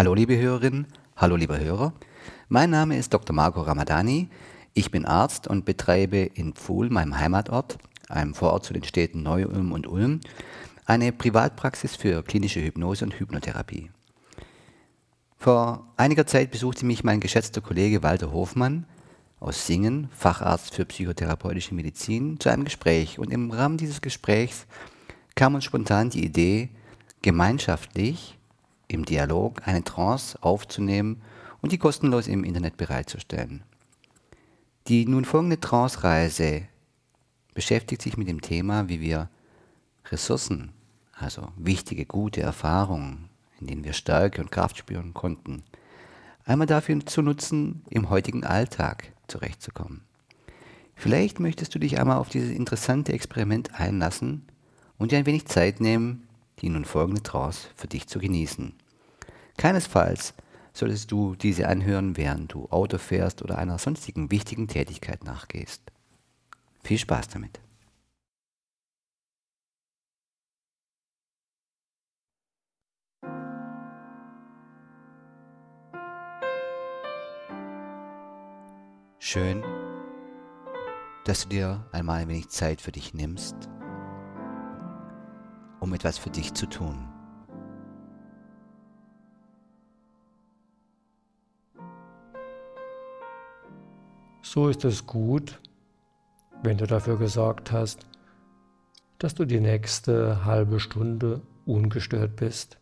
Hallo liebe Hörerinnen, hallo lieber Hörer. Mein Name ist Dr. Marco Ramadani. Ich bin Arzt und betreibe in Pfuhl, meinem Heimatort, einem Vorort zu den Städten Neu-Ulm und Ulm, eine Privatpraxis für klinische Hypnose und Hypnotherapie. Vor einiger Zeit besuchte mich mein geschätzter Kollege Walter Hofmann aus Singen, Facharzt für psychotherapeutische Medizin, zu einem Gespräch. Und im Rahmen dieses Gesprächs kam uns spontan die Idee, gemeinschaftlich im Dialog eine Trance aufzunehmen und die kostenlos im Internet bereitzustellen. Die nun folgende Trance-Reise beschäftigt sich mit dem Thema, wie wir Ressourcen, also wichtige, gute Erfahrungen, in denen wir Stärke und Kraft spüren konnten, einmal dafür zu nutzen, im heutigen Alltag zurechtzukommen. Vielleicht möchtest du dich einmal auf dieses interessante Experiment einlassen und dir ein wenig Zeit nehmen, die nun folgende Trance für dich zu genießen. Keinesfalls solltest du diese anhören, während du Auto fährst oder einer sonstigen wichtigen Tätigkeit nachgehst. Viel Spaß damit. Schön, dass du dir einmal ein wenig Zeit für dich nimmst, um etwas für dich zu tun. So ist es gut, wenn du dafür gesorgt hast, dass du die nächste halbe Stunde ungestört bist,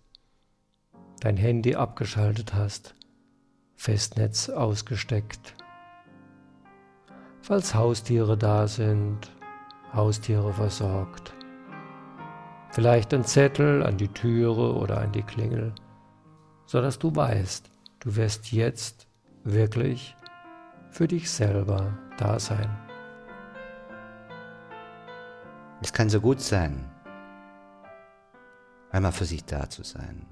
dein Handy abgeschaltet hast, Festnetz ausgesteckt. Falls Haustiere da sind, Haustiere versorgt. Vielleicht ein Zettel an die Türe oder an die Klingel, sodass du weißt, du wirst jetzt wirklich für dich selber da sein. Es kann so gut sein, einmal für sich da zu sein.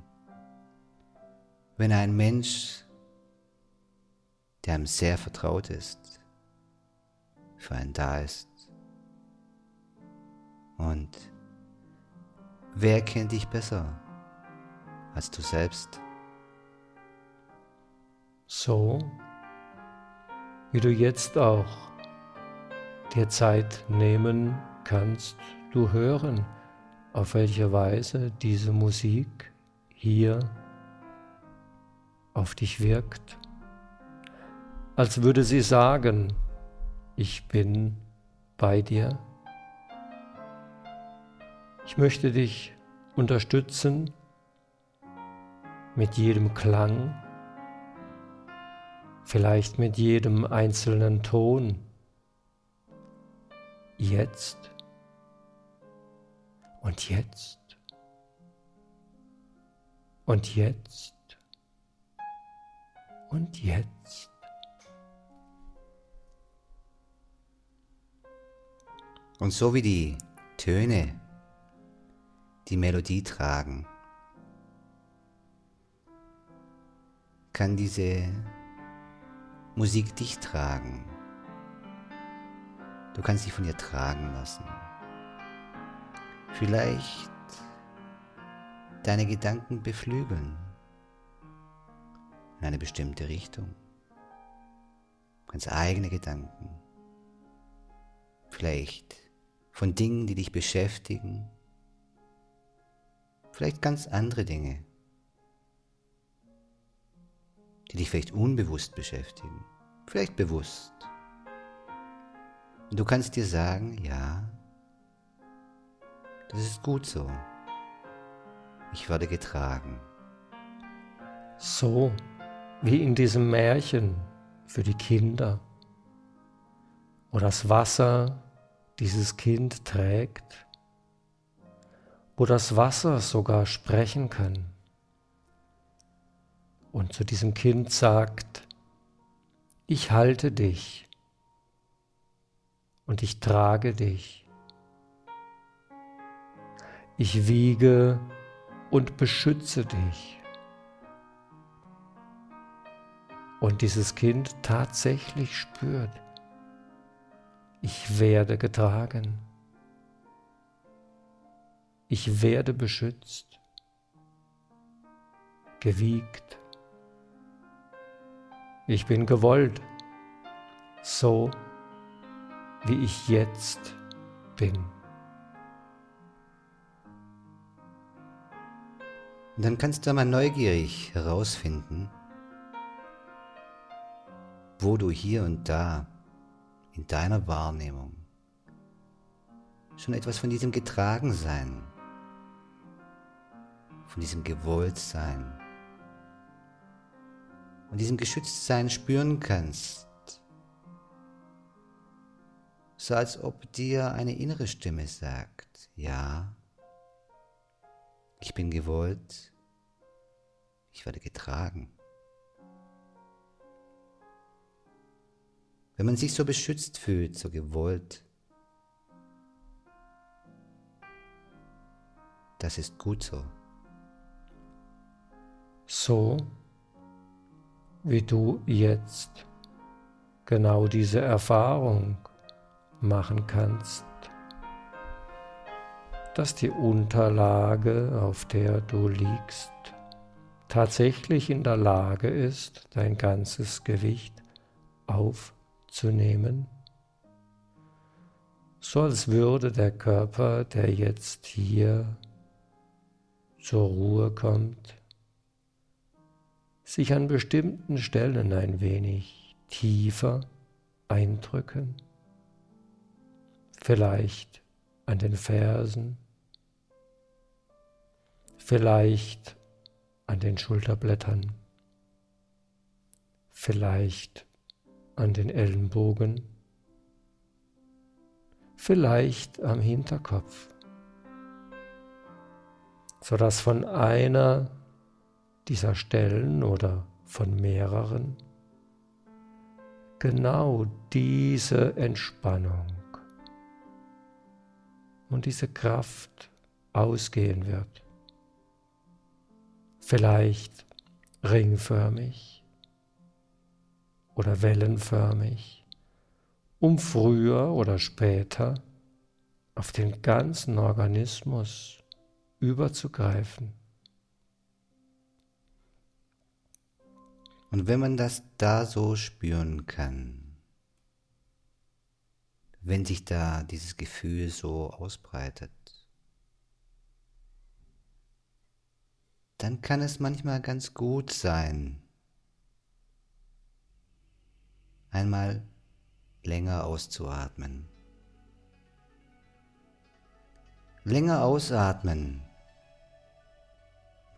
Wenn ein Mensch, der einem sehr vertraut ist, für einen da ist. Und wer kennt dich besser als du selbst? So wie du jetzt auch dir Zeit nehmen kannst, du hören, auf welche Weise diese Musik hier auf dich wirkt, als würde sie sagen, ich bin bei dir. Ich möchte dich unterstützen mit jedem Klang, vielleicht mit jedem einzelnen Ton. Jetzt und jetzt und jetzt und jetzt. Und so wie die Töne die Melodie tragen, kann diese Musik dich tragen. Du kannst dich von ihr tragen lassen. Vielleicht deine Gedanken beflügeln in eine bestimmte Richtung. Ganz eigene Gedanken. Vielleicht von Dingen, die dich beschäftigen. Vielleicht ganz andere Dinge die dich vielleicht unbewusst beschäftigen, vielleicht bewusst. Und du kannst dir sagen, ja, das ist gut so. Ich werde getragen. So wie in diesem Märchen für die Kinder, wo das Wasser dieses Kind trägt, wo das Wasser sogar sprechen kann und zu diesem Kind sagt, ich halte dich und ich trage dich. Ich wiege und beschütze dich. Und dieses Kind tatsächlich spürt, ich werde getragen. Ich werde beschützt, gewiegt Ich bin gewollt, so wie ich jetzt bin. Und dann kannst du mal neugierig herausfinden, wo du hier und da in deiner Wahrnehmung schon etwas von diesem Getragensein, von diesem Gewolltsein und diesem Geschütztsein spüren kannst. So als ob dir eine innere Stimme sagt, ja, ich bin gewollt, ich werde getragen. Wenn man sich so beschützt fühlt, so gewollt, das ist gut so. So wie du jetzt genau diese Erfahrung machen kannst, dass die Unterlage, auf der du liegst, tatsächlich in der Lage ist, dein ganzes Gewicht aufzunehmen, so als würde der Körper, der jetzt hier zur Ruhe kommt, sich an bestimmten Stellen ein wenig tiefer eindrücken, vielleicht an den Fersen, vielleicht an den Schulterblättern, vielleicht an den Ellenbogen, vielleicht am Hinterkopf, sodass von einer dieser Stellen oder von mehreren genau diese Entspannung und diese Kraft ausgehen wird vielleicht ringförmig oder wellenförmig, um früher oder später auf den ganzen Organismus überzugreifen. Und wenn man das da so spüren kann, wenn sich da dieses Gefühl so ausbreitet, dann kann es manchmal ganz gut sein, einmal länger auszuatmen. Länger ausatmen.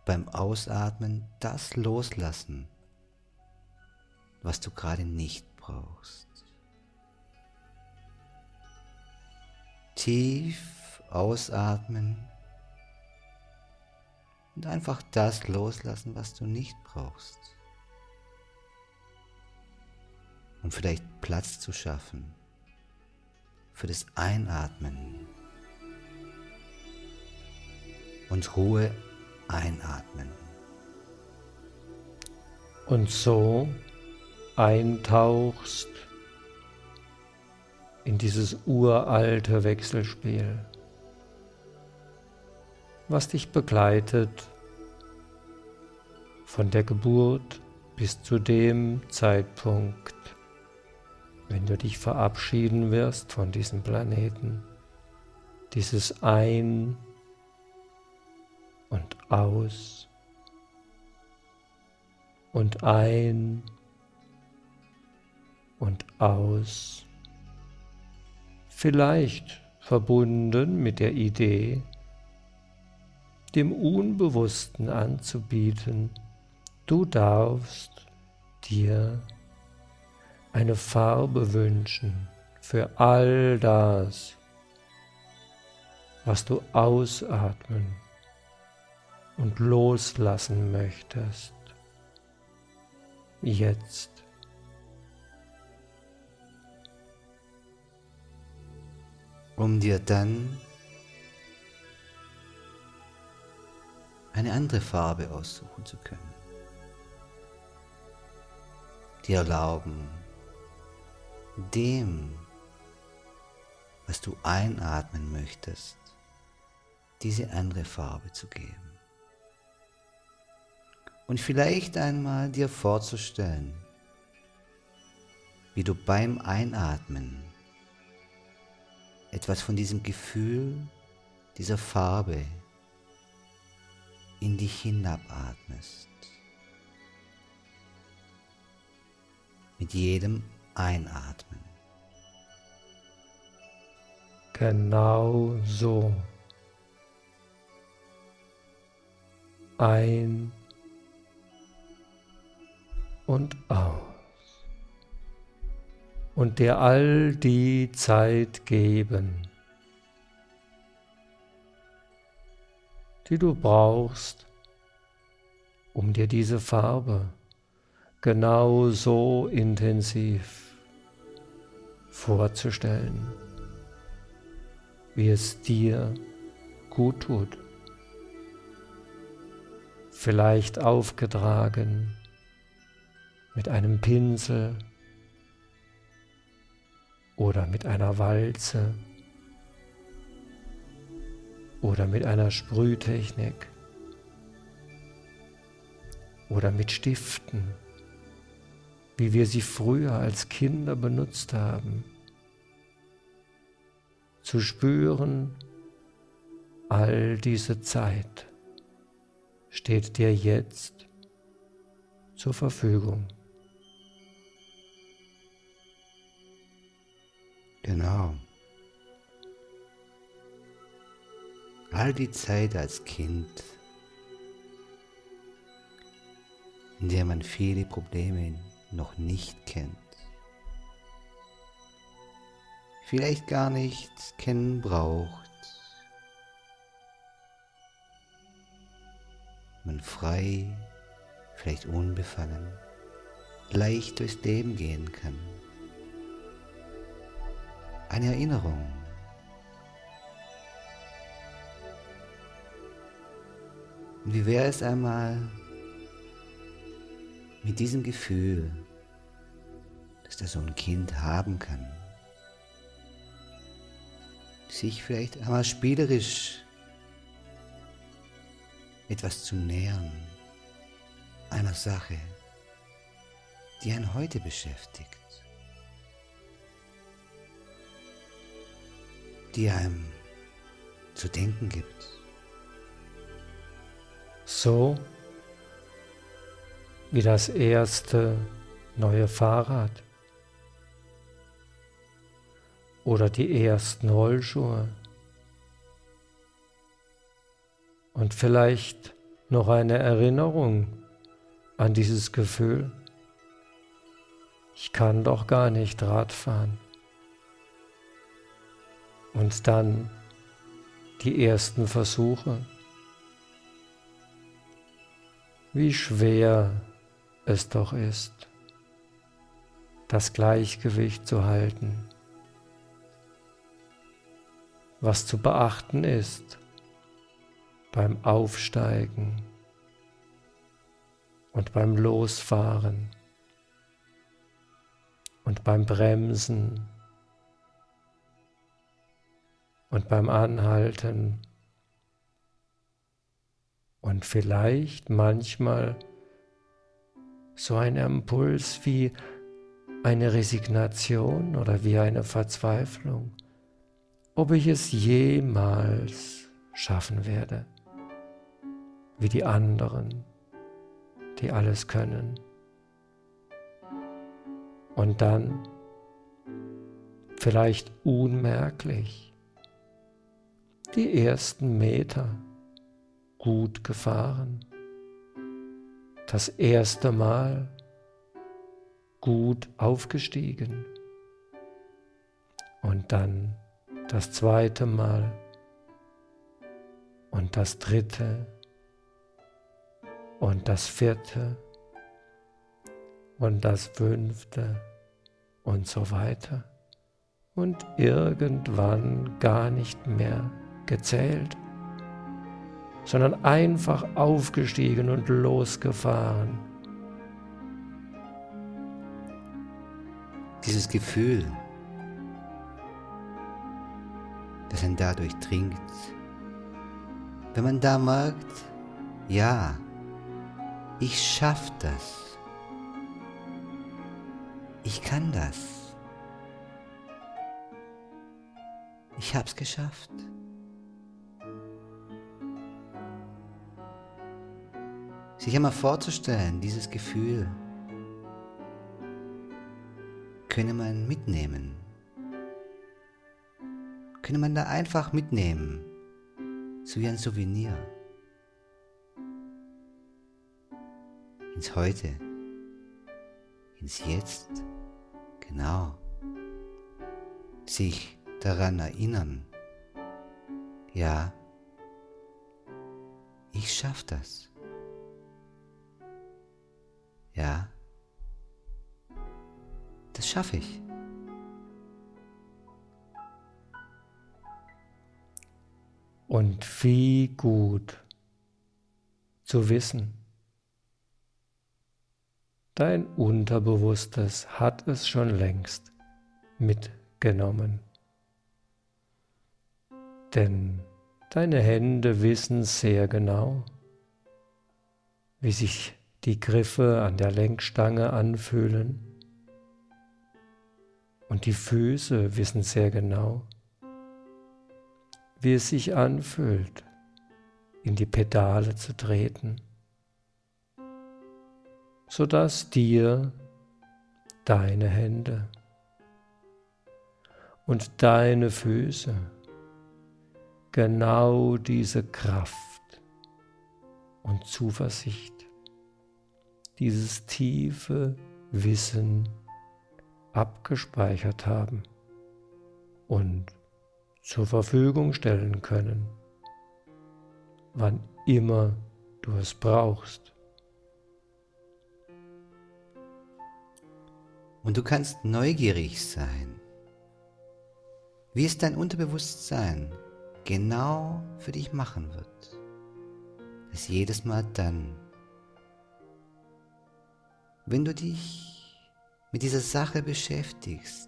Beim Ausatmen das loslassen, was du gerade nicht brauchst. Tief ausatmen und einfach das loslassen, was du nicht brauchst. Um vielleicht Platz zu schaffen für das Einatmen und Ruhe einatmen. Und so eintauchst in dieses uralte Wechselspiel was dich begleitet von der Geburt bis zu dem Zeitpunkt, wenn du dich verabschieden wirst von diesem Planeten, dieses Ein und Aus und ein und aus, vielleicht verbunden mit der Idee, dem Unbewussten anzubieten, du darfst dir eine Farbe wünschen für all das, was du ausatmen und loslassen möchtest. Jetzt. Um dir dann eine andere Farbe aussuchen zu können. Die erlauben, dem, was du einatmen möchtest, diese andere Farbe zu geben. Und vielleicht einmal dir vorzustellen, wie du beim Einatmen etwas von diesem Gefühl, dieser Farbe in dich hinabatmest. Mit jedem Einatmen. Genau so. Ein und aus. Und dir all die Zeit geben, die du brauchst, um dir diese Farbe genau so intensiv vorzustellen, wie es dir gut tut. Vielleicht aufgetragen mit einem Pinsel oder mit einer Walze oder mit einer Sprühtechnik oder mit Stiften, wie wir sie früher als Kinder benutzt haben. Zu spüren, all diese Zeit steht dir jetzt zur Verfügung. Genau. all die Zeit als Kind, in der man viele Probleme noch nicht kennt, vielleicht gar nicht kennen braucht, man frei, vielleicht unbefangen, leicht durchs Leben gehen kann. Eine Erinnerung. Und wie wäre es einmal mit diesem Gefühl, dass da so ein Kind haben kann, sich vielleicht einmal spielerisch etwas zu nähern, einer Sache, die einen heute beschäftigt, die einem zu denken gibt. So wie das erste neue Fahrrad oder die ersten Rollschuhe und vielleicht noch eine Erinnerung an dieses Gefühl, ich kann doch gar nicht Rad fahren. Und dann die ersten Versuche wie schwer es doch ist, das Gleichgewicht zu halten. Was zu beachten ist beim Aufsteigen und beim Losfahren und beim Bremsen und beim Anhalten und vielleicht manchmal so ein Impuls wie eine Resignation oder wie eine Verzweiflung, ob ich es jemals schaffen werde, wie die anderen, die alles können. Und dann, vielleicht unmerklich, die ersten Meter gut gefahren. Das erste Mal gut aufgestiegen. Und dann das zweite Mal und das dritte und das vierte und das fünfte und so weiter. Und irgendwann gar nicht mehr gezählt sondern einfach aufgestiegen und losgefahren. Dieses Gefühl, das einen dadurch dringt, wenn man da merkt, ja, ich schaff das. Ich kann das. Ich hab's geschafft. Sich einmal vorzustellen, dieses Gefühl könne man mitnehmen. Könne man da einfach mitnehmen, so wie ein Souvenir. Ins Heute, ins Jetzt, genau. Sich daran erinnern, ja, ich schaff das. Ja, das schaffe ich. Und wie gut zu wissen, dein Unterbewusstes hat es schon längst mitgenommen. Denn deine Hände wissen sehr genau, wie sich die Griffe an der Lenkstange anfühlen. Und die Füße wissen sehr genau, wie es sich anfühlt, in die Pedale zu treten, sodass dir deine Hände und deine Füße genau diese Kraft und Zuversicht dieses tiefe Wissen abgespeichert haben und zur Verfügung stellen können, wann immer du es brauchst. Und du kannst neugierig sein. Wie es dein Unterbewusstsein genau für dich machen wird. Es jedes Mal dann, wenn du dich mit dieser Sache beschäftigst,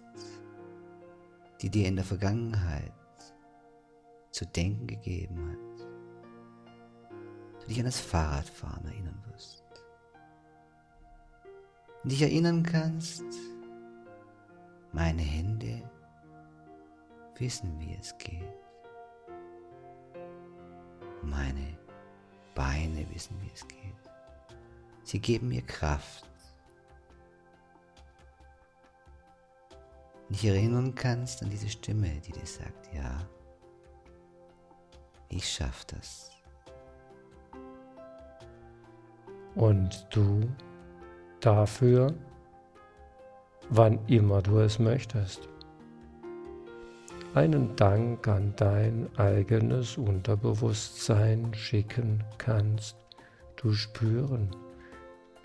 die dir in der Vergangenheit zu denken gegeben hat, du dich an das Fahrradfahren erinnern wirst. Und dich erinnern kannst, meine Hände wissen, wie es geht. Meine Beine wissen, wie es geht. Sie geben mir Kraft. Dich erinnern kannst an diese Stimme, die dir sagt, ja, ich schaff das. Und du dafür, wann immer du es möchtest, einen Dank an dein eigenes Unterbewusstsein schicken kannst, du spüren,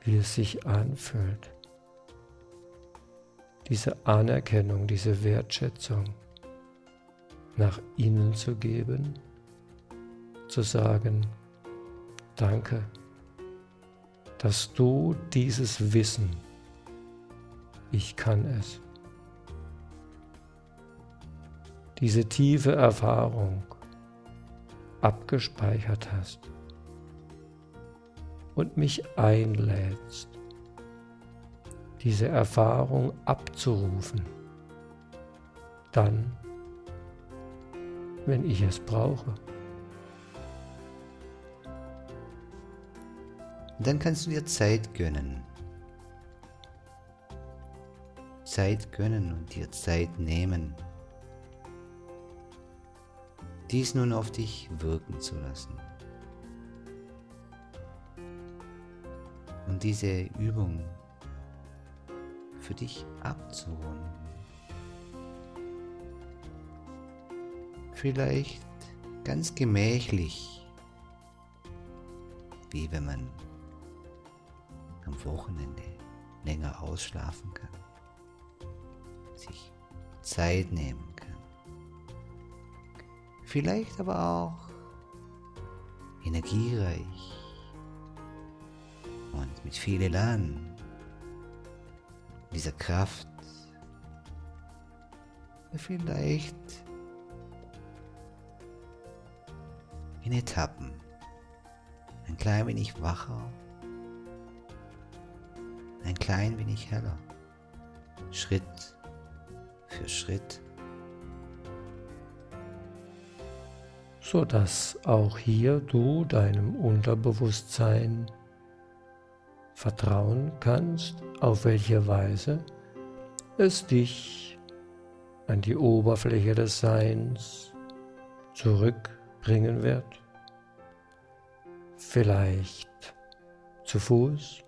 wie es sich anfühlt diese Anerkennung, diese Wertschätzung nach innen zu geben, zu sagen, danke, dass du dieses Wissen, ich kann es, diese tiefe Erfahrung abgespeichert hast und mich einlädst, diese Erfahrung abzurufen. Dann, wenn ich es brauche. Dann kannst du dir Zeit gönnen. Zeit gönnen und dir Zeit nehmen. Dies nun auf dich wirken zu lassen. Und diese Übung für dich abzurunden. Vielleicht ganz gemächlich, wie wenn man am Wochenende länger ausschlafen kann, sich Zeit nehmen kann. Vielleicht aber auch energiereich und mit viel Elan dieser Kraft vielleicht in Etappen. Ein klein wenig wacher, ein klein wenig heller. Schritt für Schritt, sodass auch hier du deinem Unterbewusstsein vertrauen kannst, auf welche Weise es dich an die Oberfläche des Seins zurückbringen wird. Vielleicht zu Fuß,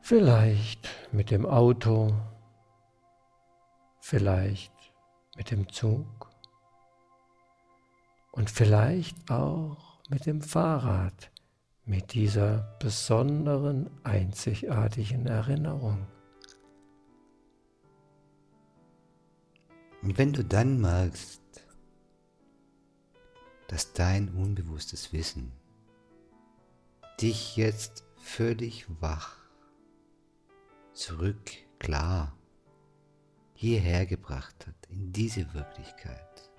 vielleicht mit dem Auto, vielleicht mit dem Zug und vielleicht auch mit dem Fahrrad, mit dieser besonderen, einzigartigen Erinnerung. Und wenn du dann merkst, dass dein unbewusstes Wissen dich jetzt völlig wach, zurück, klar, hierher gebracht hat, in diese Wirklichkeit,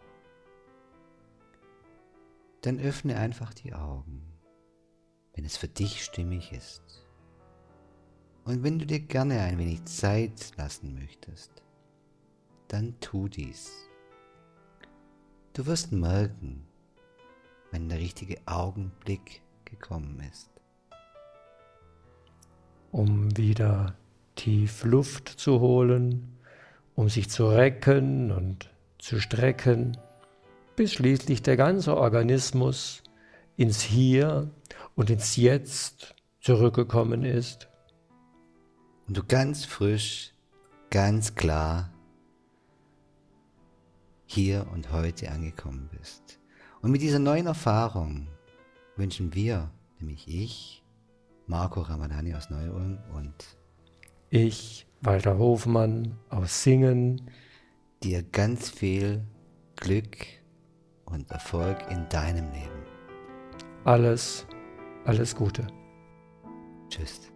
dann öffne einfach die Augen, wenn es für dich stimmig ist. Und wenn du dir gerne ein wenig Zeit lassen möchtest, dann tu dies. Du wirst merken, wenn der richtige Augenblick gekommen ist. Um wieder tief Luft zu holen, um sich zu recken und zu strecken, bis schließlich der ganze Organismus ins Hier und ins Jetzt zurückgekommen ist. Und du ganz frisch, ganz klar hier und heute angekommen bist. Und mit dieser neuen Erfahrung wünschen wir, nämlich ich, Marco Ramadani aus Neu-Ulm und ich, Walter Hofmann aus Singen, dir ganz viel Glück und Erfolg in deinem Leben. Alles, alles Gute. Tschüss.